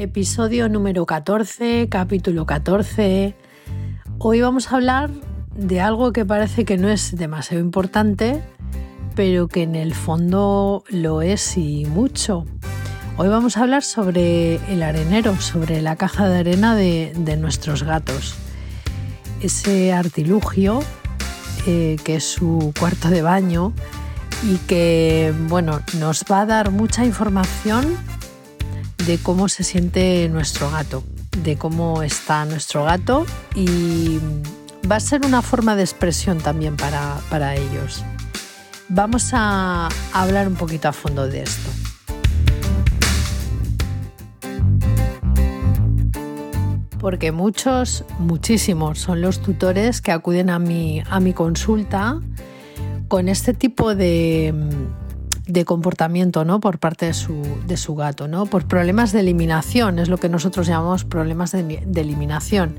Episodio número 14, capítulo 14. Hoy vamos a hablar de algo que parece que no es demasiado importante, pero que en el fondo lo es y mucho. Hoy vamos a hablar sobre el arenero, sobre la caja de arena de, nuestros gatos. Ese artilugio eh, que es su cuarto de baño y que bueno, nos va a dar mucha información de cómo se siente nuestro gato, de cómo está nuestro gato y va a ser una forma de expresión también para, ellos. Vamos a hablar un poquito a fondo de esto. Porque muchos, muchísimos son los tutores que acuden a mi, a mi consulta con este tipo de, de comportamiento ¿no? por parte de su, de su, gato, ¿no? por problemas de eliminación, es lo que nosotros llamamos problemas de, eliminación.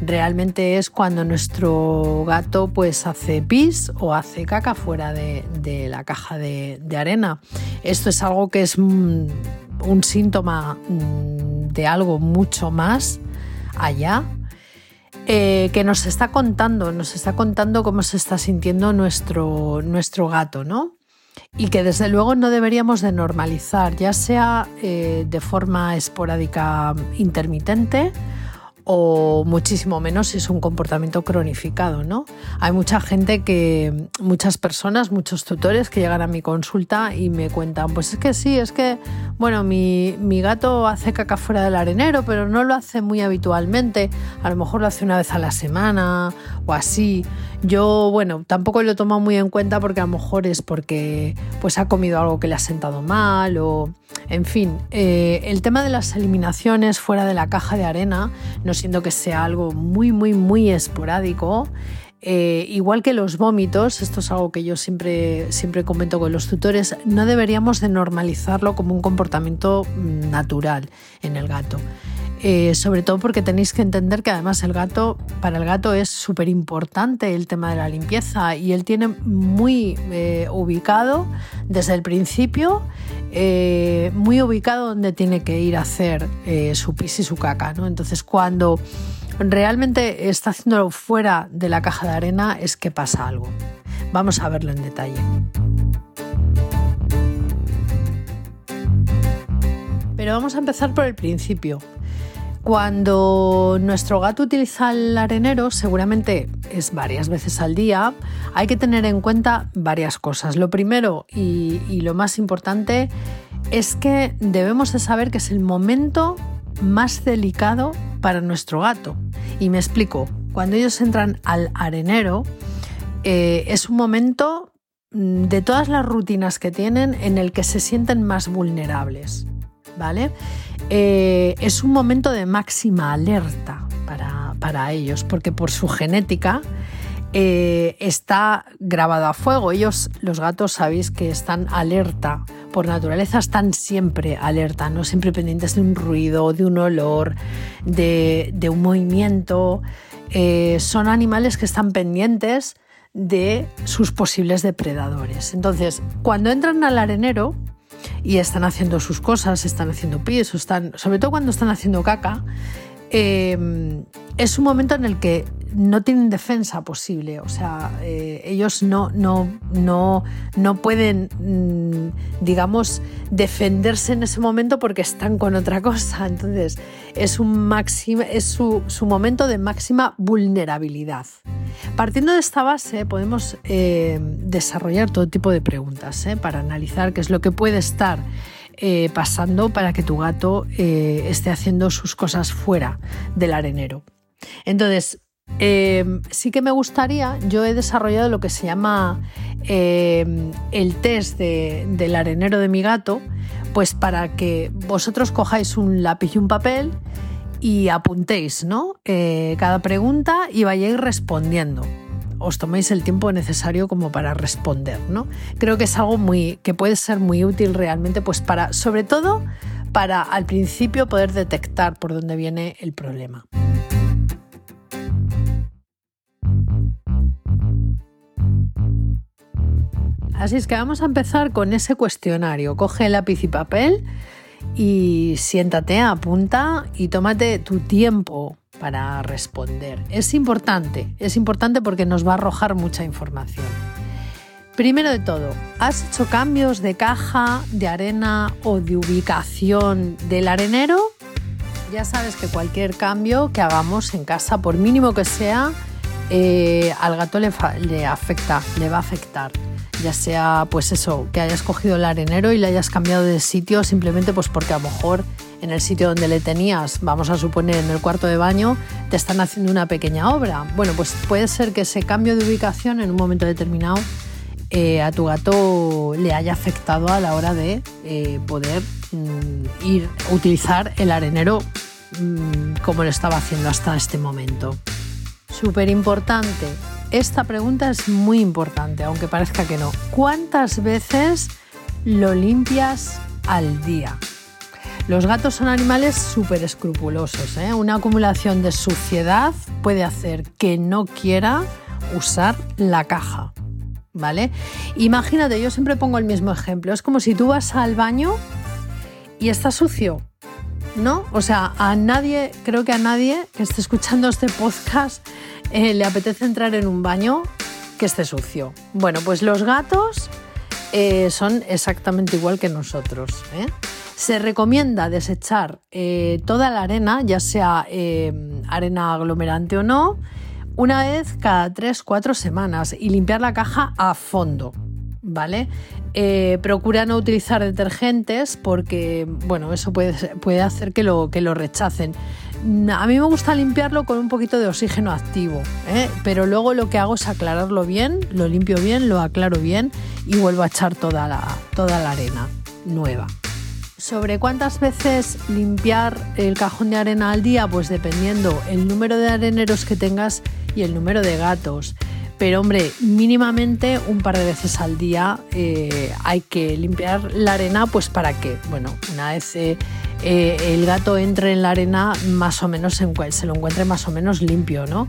Realmente es cuando nuestro gato pues hace pis o hace caca fuera de, la caja de, arena. Esto es algo que es un, síntoma mm, de algo mucho más allá, eh, que nos está contando, nos está contando cómo se está sintiendo nuestro, nuestro gato, ¿no? Y que desde luego no deberíamos de normalizar, ya sea eh, de forma esporádica intermitente o muchísimo menos si es un comportamiento cronificado, ¿no? Hay mucha gente que, muchas personas, muchos tutores que llegan a mi consulta y me cuentan, pues es que sí, es que, bueno, mi, mi gato hace caca fuera del arenero, pero no lo hace muy habitualmente, a lo mejor lo hace una vez a la semana o así. Yo, bueno, tampoco lo tomo muy en cuenta porque a lo mejor es porque pues ha comido algo que le ha sentado mal o en fin, eh, el tema de las eliminaciones fuera de la caja de arena, no siendo que sea algo muy, muy, muy esporádico, eh, igual que los vómitos, esto es algo que yo siempre, siempre comento con los tutores, no deberíamos de normalizarlo como un comportamiento mm, natural en el gato. Eh, sobre todo porque tenéis que entender que además el gato, para el gato es súper importante el tema de la limpieza y él tiene muy eh, ubicado desde el principio, eh, muy ubicado donde tiene que ir a hacer su pis y su caca. ¿no? Entonces cuando realmente está haciéndolo fuera de la caja de arena es que pasa algo. Vamos a verlo en detalle. Pero vamos a empezar por el principio. Cuando nuestro gato utiliza el arenero, seguramente es varias veces al día, hay que tener en cuenta varias cosas. Lo primero y, lo más importante es que debemos de saber que es el momento más delicado para nuestro gato. Y me explico, cuando ellos entran al arenero, eh, es un momento mm, de todas las rutinas que tienen en el que se sienten más vulnerables. ¿Vale? Eh, es un momento de máxima alerta para, ellos, porque por su genética eh, está grabado a fuego. Ellos, los gatos, sabéis que están alerta. Por naturaleza están siempre alerta, no siempre pendientes de un ruido, de un olor, de, un movimiento. Eh, son animales que están pendientes de sus posibles depredadores. Entonces, cuando entran al arenero, y están haciendo sus cosas, están haciendo pies, están, sobre todo cuando están haciendo caca, eh, es un momento en el que no tienen defensa posible, o sea, eh, ellos no, no, no, no pueden, mm, digamos, defenderse en ese momento porque están con otra cosa. Entonces, es, un es su, su, momento de máxima vulnerabilidad. Partiendo de esta base, podemos eh, desarrollar todo tipo de preguntas ¿eh? para analizar qué es lo que puede estar pasando para que tu gato esté haciendo sus cosas fuera del arenero. Entonces, eh, sí que me gustaría, yo he desarrollado lo que se llama eh, el test del arenero de mi gato, pues para que vosotros cojáis un lápiz y un papel y apuntéis ¿no? Eh, cada pregunta y vayáis respondiendo. Os toméis el tiempo necesario como para responder, ¿no? Creo que es algo muy que puede ser muy útil realmente, pues para, sobre todo, para al principio poder detectar por dónde viene el problema. Así es que vamos a empezar con ese cuestionario. Coge lápiz y papel y siéntate, apunta y tómate tu tiempo para responder. Es importante, es importante porque nos va a arrojar mucha información. Primero de todo, ¿has hecho cambios de caja, de arena o de ubicación del arenero? Ya sabes que cualquier cambio que hagamos en casa, por mínimo que sea, eh, al gato le, le afecta, le va a afectar ya sea pues eso, que hayas cogido el arenero y le hayas cambiado de sitio simplemente pues porque a lo mejor en el sitio donde le tenías, vamos a suponer en el cuarto de baño, te están haciendo una pequeña obra. Bueno, pues puede ser que ese cambio de ubicación en un momento determinado eh, a tu gato le haya afectado a la hora de eh, poder mm, ir utilizar el arenero mm, como lo estaba haciendo hasta este momento. Súper importante, esta pregunta es muy importante, aunque parezca que no. ¿Cuántas veces lo limpias al día? Los gatos son animales súper escrupulosos. ¿eh? Una acumulación de suciedad puede hacer que no quiera usar la caja. ¿Vale? Imagínate, yo siempre pongo el mismo ejemplo. Es como si tú vas al baño y está sucio. ¿No? O sea, a nadie, creo que a nadie que esté escuchando este podcast eh, le apetece entrar en un baño que esté sucio. Bueno, pues los gatos eh, son exactamente igual que nosotros. ¿eh? Se recomienda desechar toda la arena, ya sea arena aglomerante o no, una vez cada 3-4 semanas y limpiar la caja a fondo. ¿Vale? procura no utilizar detergentes porque, bueno, eso puede, puede hacer que lo, que lo rechacen. A mí me gusta limpiarlo con un poquito de oxígeno activo, ¿eh? pero luego lo que hago es aclararlo bien, lo limpio bien, lo aclaro bien y vuelvo a echar toda la, toda la arena nueva. ¿Sobre cuántas veces limpiar el cajón de arena al día? Pues dependiendo el número de areneros que tengas y el número de gatos. Pero hombre, mínimamente un par de veces al día eh, hay que limpiar la arena, pues para que, bueno, una vez eh, eh, el gato entre en la arena, más o menos se, lo encuentre más o menos limpio, ¿no?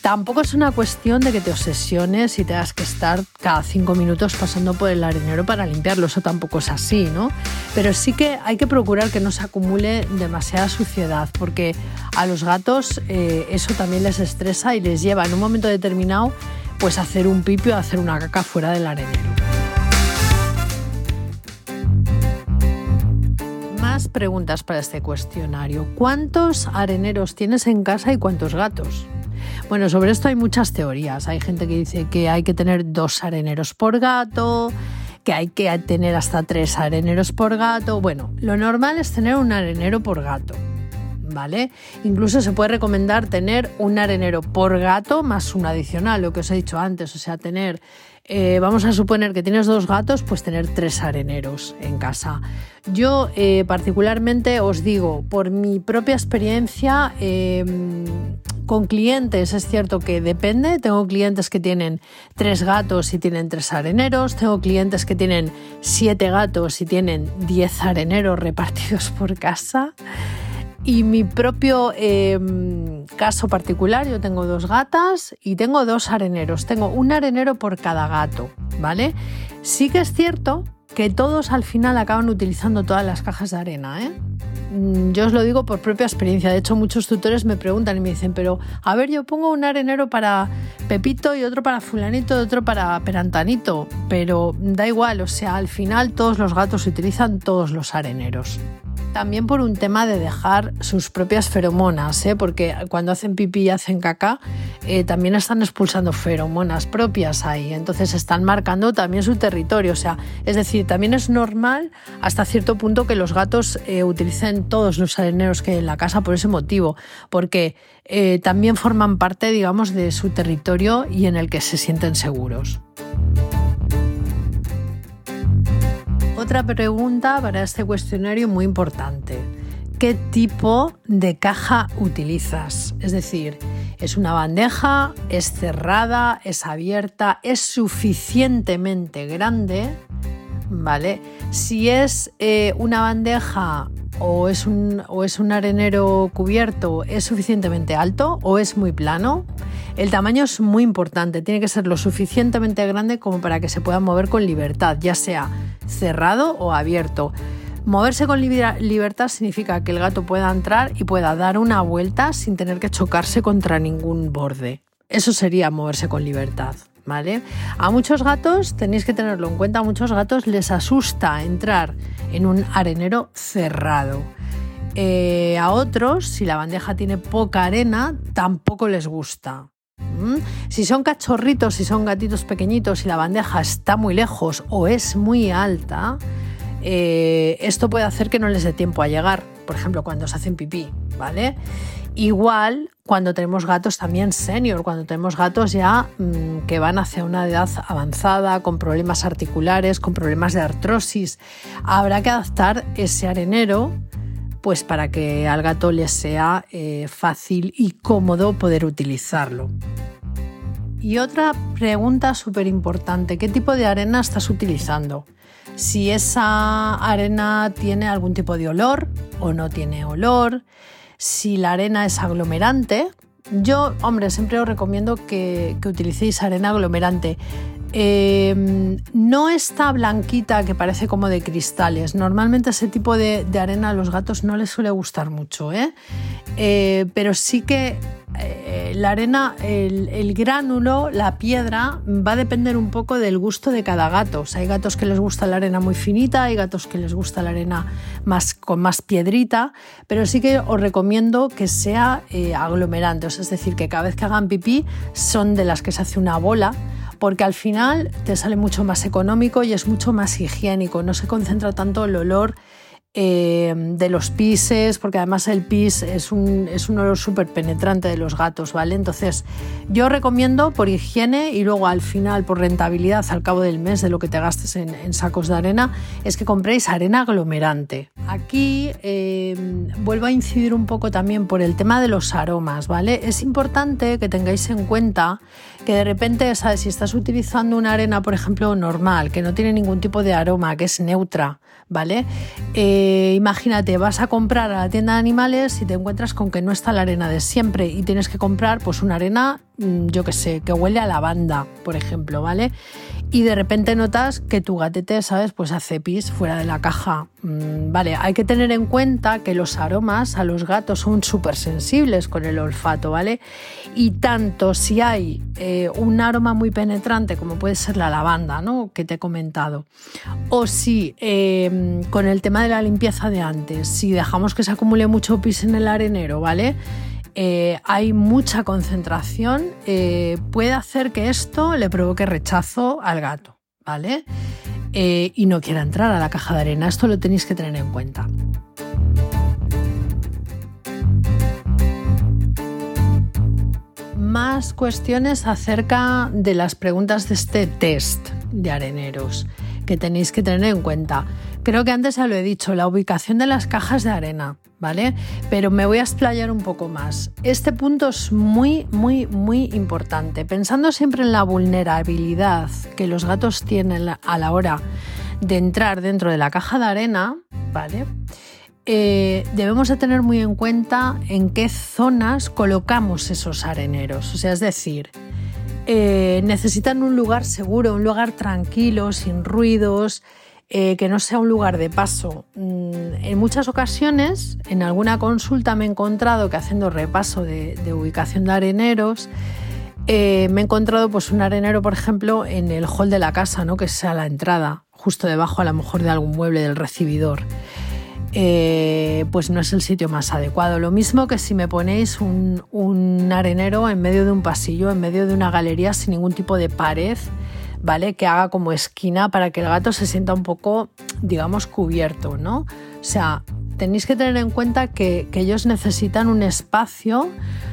Tampoco es una cuestión de que te obsesiones y tengas que estar cada cinco minutos pasando por el arenero para limpiarlo, eso tampoco es así, ¿no? Pero sí que hay que procurar que no se acumule demasiada suciedad, porque a los gatos eso también les estresa y les lleva en un momento determinado pues hacer un pipio, hacer una caca fuera del arenero. Más preguntas para este cuestionario. ¿Cuántos areneros tienes en casa y cuántos gatos? Bueno, sobre esto hay muchas teorías. Hay gente que dice que hay que tener dos areneros por gato, que hay que tener hasta tres areneros por gato. Bueno, lo normal es tener un arenero por gato. ¿Vale? Incluso se puede recomendar tener un arenero por gato más un adicional, lo que os he dicho antes, o sea, tener, eh, vamos a suponer que tienes dos gatos, pues tener tres areneros en casa. Yo eh, particularmente os digo, por mi propia experiencia, em, con clientes es cierto que depende. Tengo clientes que tienen tres gatos y tienen tres areneros. Tengo clientes que tienen siete gatos y tienen diez areneros repartidos por casa. Y mi propio em, caso particular, yo tengo dos gatas y tengo dos areneros. Tengo un arenero por cada gato, ¿vale? Sí que es cierto que todos al final acaban utilizando todas las cajas de arena, ¿eh? Mm, yo os lo digo por propia experiencia. De hecho, muchos tutores me preguntan y me dicen, pero a ver, yo pongo un arenero para Pepito y otro para Fulanito y otro para Perantanito. Pero da igual, o sea, al final todos los gatos utilizan todos los areneros. También por un tema de dejar sus propias feromonas, ¿eh? porque cuando hacen pipí y hacen caca, eh, también están expulsando feromonas propias ahí, entonces están marcando también su territorio. O sea, es decir, también es normal hasta cierto punto que los gatos eh, utilicen todos los areneros que hay en la casa por ese motivo, porque también forman parte, digamos, de su territorio y en el que se sienten seguros. Otra pregunta para este cuestionario muy importante. ¿Qué tipo de caja utilizas? Es decir, ¿es una bandeja? ¿Es cerrada? ¿Es abierta? ¿Es suficientemente grande? ¿Vale? Si es eh, una bandeja o es, un, o es un arenero cubierto, ¿es suficientemente alto o es muy plano? El tamaño es muy importante, tiene que ser lo suficientemente grande como para que se pueda mover con libertad, ya sea cerrado o abierto. Moverse con libertad significa que el gato pueda entrar y pueda dar una vuelta sin tener que chocarse contra ningún borde. Eso sería moverse con libertad. ¿Vale? A muchos gatos, tenéis que tenerlo en cuenta, a muchos gatos les asusta entrar en un arenero cerrado. Eh, a otros, si la bandeja tiene poca arena, tampoco les gusta. ¿Mm? Si son cachorritos, si son gatitos pequeñitos y la bandeja está muy lejos o es muy alta, eh, esto puede hacer que no les dé tiempo a llegar, por ejemplo, cuando se hacen pipí, ¿vale? Igual cuando tenemos gatos también senior, cuando tenemos gatos ya mm, que van hacia una edad avanzada, con problemas articulares, con problemas de artrosis, habrá que adaptar ese arenero pues para que al gato le sea eh, fácil y cómodo poder utilizarlo. Y otra pregunta súper importante, ¿qué tipo de arena estás utilizando? si esa arena tiene algún tipo de olor o no tiene olor, si la arena es aglomerante. Yo, hombre, siempre os recomiendo que, utilicéis arena aglomerante. Em, no está blanquita que parece como de cristales. Normalmente ese tipo de, arena a los gatos no les suele gustar mucho, ¿eh? Eh, pero sí que eh, la arena, el, gránulo, la piedra, va a depender un poco del gusto de cada gato. hay gatos que les gusta la arena muy finita, hay gatos que les gusta la arena más, con más piedrita, pero sí que os recomiendo que sea eh, aglomerante, es decir, que cada vez que hagan pipí son de las que se hace una bola porque al final te sale mucho más económico y es mucho más higiénico, no se concentra tanto el olor eh, de los pises, porque además el pis es un, es un olor súper penetrante de los gatos, ¿vale? Entonces, yo recomiendo por higiene y luego al final por rentabilidad al cabo del mes de lo que te gastes en, sacos de arena, es que compréis arena aglomerante. Aquí eh, vuelvo a incidir un poco también por el tema de los aromas, ¿vale? Es importante que tengáis en cuenta que de repente, ¿sabes? Si estás utilizando una arena, por ejemplo, normal, que no tiene ningún tipo de aroma, que es neutra, ¿vale? Eh, imagínate, vas a comprar a la tienda de animales y te encuentras con que no está la arena de siempre y tienes que comprar pues una arena, mm, yo que sé, que huele a lavanda, por ejemplo, ¿vale? y de repente notas que tu gatete, ¿sabes? Pues hace pis fuera de la caja. Mm, vale, hay que tener en cuenta que los aromas a los gatos son súper sensibles con el olfato, ¿vale? Y tanto si hay eh, un aroma muy penetrante como puede ser la lavanda, ¿no? Que te he comentado. O si em, con el tema de la limpieza de antes, si dejamos que se acumule mucho pis en el arenero, ¿vale? Eh, hay mucha concentración, eh, puede hacer que esto le provoque rechazo al gato, ¿vale? Eh, y no quiera entrar a la caja de arena. Esto lo tenéis que tener en cuenta. Más cuestiones acerca de las preguntas de este test de areneros que tenéis que tener en cuenta. Creo que antes ya lo he dicho, la ubicación de las cajas de arena, ¿vale? Pero me voy a explayar un poco más. Este punto es muy, muy, muy importante. Pensando siempre en la vulnerabilidad que los gatos tienen a la hora de entrar dentro de la caja de arena, ¿vale? Eh, debemos de tener muy en cuenta en qué zonas colocamos esos areneros. O sea, es decir, eh, necesitan un lugar seguro, un lugar tranquilo, sin ruidos, eh, que no sea un lugar de paso. Mm, en muchas ocasiones, en alguna consulta me he encontrado que haciendo repaso de, ubicación de areneros, eh, me he encontrado pues, un arenero, por ejemplo, en el hall de la casa, ¿no? que sea la entrada, justo debajo a lo mejor de algún mueble del recibidor. Eh, pues no es el sitio más adecuado. Lo mismo que si me ponéis un, un, arenero en medio de un pasillo, en medio de una galería sin ningún tipo de pared, ¿vale? Que haga como esquina para que el gato se sienta un poco, digamos, cubierto, ¿no? O sea, tenéis que tener en cuenta que, que ellos necesitan un espacio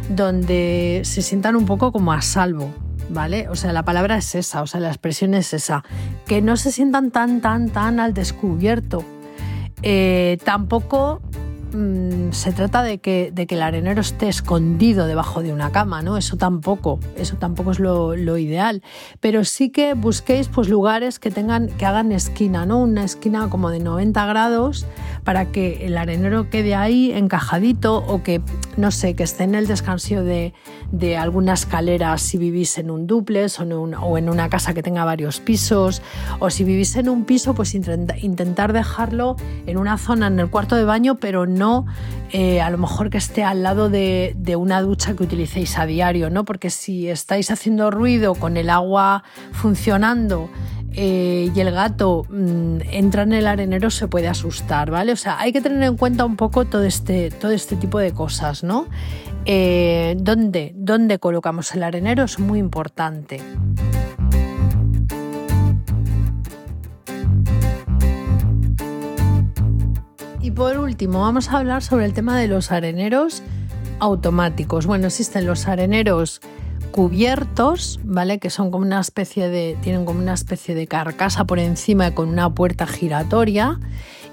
donde se sientan un poco como a salvo, ¿vale? O sea, la palabra es esa, o sea, la expresión es esa, que no se sientan tan, tan, tan al descubierto. Eh, tampoco Mm, se trata de que, de que, el arenero esté escondido debajo de una cama, ¿no? Eso tampoco, eso tampoco es lo, ideal. Pero sí que busquéis pues, lugares que tengan, que hagan esquina, ¿no? Una esquina como de 90 grados para que el arenero quede ahí encajadito o que, no sé, que esté en el descanso de, de alguna escalera si vivís en un duplex o en, o en, una casa que tenga varios pisos. O si vivís en un piso, pues intentar dejarlo en una zona en el cuarto de baño, pero no eh, a lo mejor que esté al lado de, una ducha que utilicéis a diario, ¿no? Porque si estáis haciendo ruido con el agua funcionando eh, y el gato mm, entra en el arenero se puede asustar, ¿vale? O sea, hay que tener en cuenta un poco todo este, todo este tipo de cosas, ¿no? Eh, ¿dónde, ¿Dónde colocamos el arenero? Es muy importante. Y por último, vamos a hablar sobre el tema de los areneros automáticos. Bueno, existen los areneros cubiertos, ¿vale? Que son como una especie de. tienen como una especie de carcasa por encima con una puerta giratoria.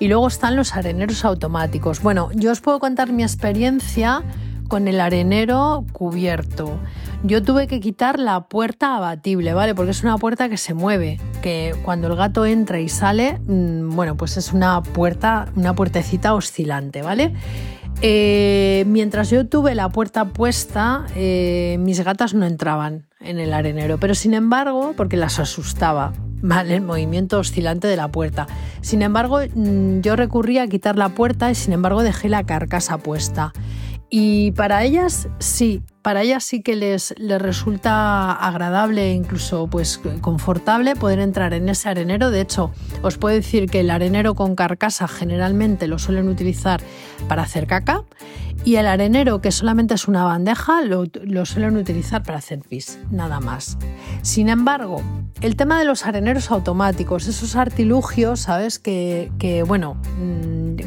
Y luego están los areneros automáticos. Bueno, yo os puedo contar mi experiencia con el arenero cubierto. Yo tuve que quitar la puerta abatible, ¿vale? Porque es una puerta que se mueve, que cuando el gato entra y sale, mm, bueno, pues es una puerta, una puertecita oscilante, ¿vale? Eh, mientras yo tuve la puerta puesta, eh, mis gatas no entraban en el arenero, pero sin embargo, porque las asustaba, ¿vale? El movimiento oscilante de la puerta. Sin embargo, mm, yo recurrí a quitar la puerta y sin embargo dejé la carcasa puesta. Y para ellas sí, para ellas sí que les, les resulta agradable e incluso pues confortable poder entrar en ese arenero. De hecho, os puedo decir que el arenero con carcasa generalmente lo suelen utilizar para hacer caca y el arenero que solamente es una bandeja lo, suelen utilizar para hacer pis, nada más. Sin embargo, el tema de los areneros automáticos, esos artilugios, ¿sabes? Que, bueno,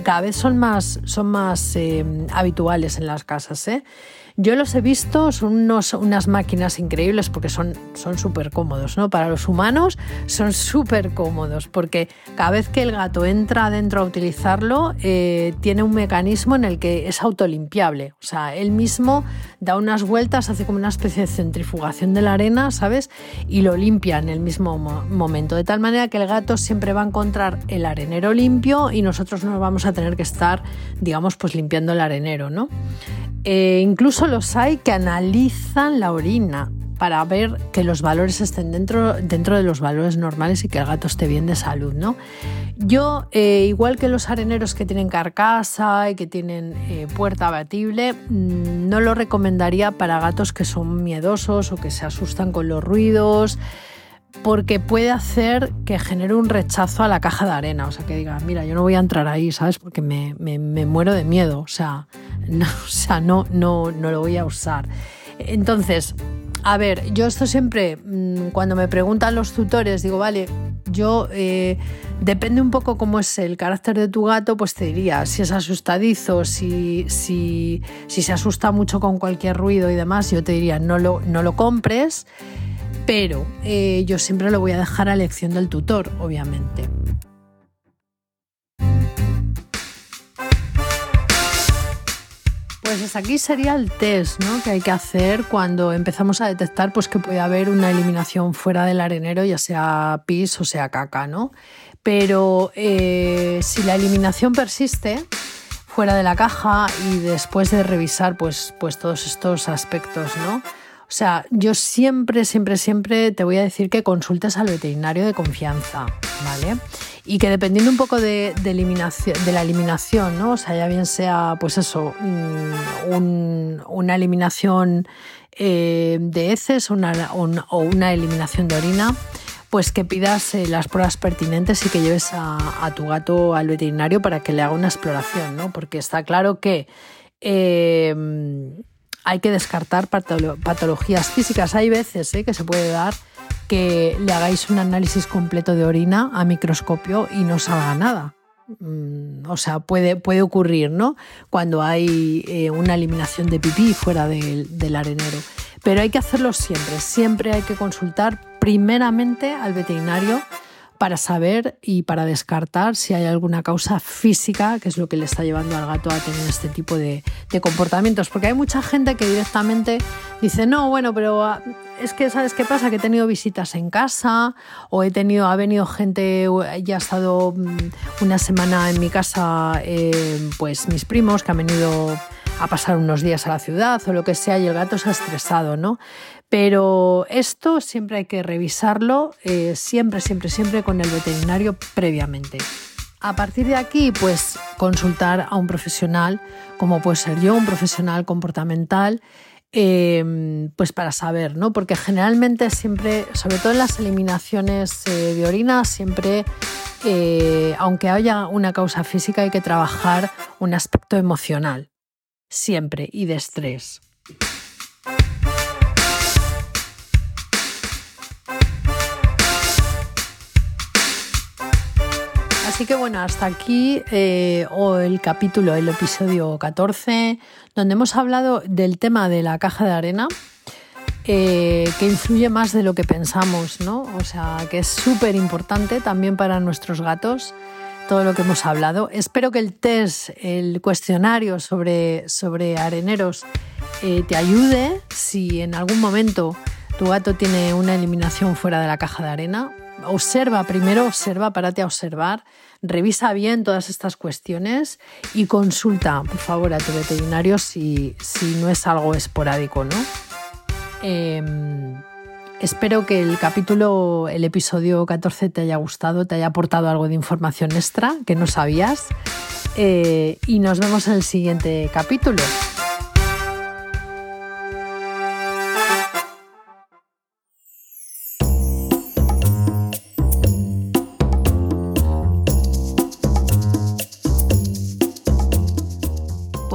cada vez son más, son más eh, habituales en las casas, ¿eh? Yo los he visto, son unos, unas máquinas increíbles porque son súper cómodos, ¿no? Para los humanos son súper cómodos porque cada vez que el gato entra adentro a utilizarlo, eh, tiene un mecanismo en el que es autolimpiable. O sea, él mismo da unas vueltas, hace como una especie de centrifugación de la arena, ¿sabes? Y lo limpia en el mismo momento. De tal manera que el gato siempre va a encontrar el arenero limpio y nosotros no vamos a tener que estar, digamos, pues limpiando el arenero, ¿no? Eh, incluso los hay que analizan la orina para ver que los valores estén dentro, dentro de los valores normales y que el gato esté bien de salud, ¿no? Yo, eh, igual que los areneros que tienen carcasa y que tienen eh, puerta abatible, mm, no lo recomendaría para gatos que son miedosos o que se asustan con los ruidos porque puede hacer que genere un rechazo a la caja de arena, o sea, que diga, mira, yo no voy a entrar ahí, ¿sabes? Porque me, me, muero de miedo, o sea, o sea, no, no, no lo voy a usar. Entonces, a ver, yo esto siempre, mm, cuando me preguntan los tutores, digo, vale, yo eh, depende un poco cómo es el carácter de tu gato, pues te diría si es asustadizo, si, si, si se asusta mucho con cualquier ruido y demás, yo te diría no lo, no lo compres, pero eh, yo siempre lo voy a dejar a elección del tutor, obviamente. Pues aquí sería el test ¿no? que hay que hacer cuando empezamos a detectar pues, que puede haber una eliminación fuera del arenero, ya sea pis o sea caca. ¿no? Pero eh, si la eliminación persiste fuera de la caja y después de revisar pues, pues todos estos aspectos, ¿no? O sea, yo siempre, siempre, siempre te voy a decir que consultes al veterinario de confianza, ¿vale? Y que dependiendo un poco de, la eliminación, ¿no? O sea, ya bien sea, pues eso, mm, una eliminación eh, de heces o una, eliminación de orina, pues que pidas eh, las pruebas pertinentes y que lleves a, tu gato al veterinario para que le haga una exploración, ¿no? Porque está claro que... Eh, hay que descartar patologías físicas. Hay veces ¿eh? que se puede dar que le hagáis un análisis completo de orina a microscopio y no salga nada. Mm, o sea, puede, puede ocurrir, ¿no? Cuando hay eh, una eliminación de pipí fuera del, arenero. Pero hay que hacerlo siempre, siempre hay que consultar primeramente al veterinario para saber y para descartar si hay alguna causa física que es lo que le está llevando al gato a tener este tipo de, comportamientos. Porque hay mucha gente que directamente dice, no, bueno, pero ah, es que, ¿sabes qué pasa? Que he tenido visitas en casa o he tenido, ha venido gente, ya ha estado mm, una semana en mi casa, eh, pues mis primos que han venido a pasar unos días a la ciudad o lo que sea y el gato se ha estresado, ¿no? Pero esto siempre hay que revisarlo, eh, siempre, siempre, siempre con el veterinario previamente. A partir de aquí, pues consultar a un profesional, como puede ser yo, un profesional comportamental, em, pues para saber, ¿no? Porque generalmente siempre, sobre todo en las eliminaciones eh, de orina, siempre, eh, aunque haya una causa física, hay que trabajar un aspecto emocional, siempre, y de estrés. Así que bueno, hasta aquí eh, el capítulo, el episodio 14, donde hemos hablado del tema de la caja de arena, eh, que influye más de lo que pensamos, ¿no? O sea, que es súper importante también para nuestros gatos todo lo que hemos hablado. Espero que el test, el cuestionario sobre, sobre areneros eh, te ayude si en algún momento tu gato tiene una eliminación fuera de la caja de arena. Observa primero, observa, párate a observar Revisa bien todas estas cuestiones y consulta, por favor, a tu veterinario si, no es algo esporádico, ¿no? Em, espero que el capítulo, el episodio 14 te haya gustado, te haya aportado algo de información extra que no sabías. Eh, y nos vemos en el siguiente capítulo.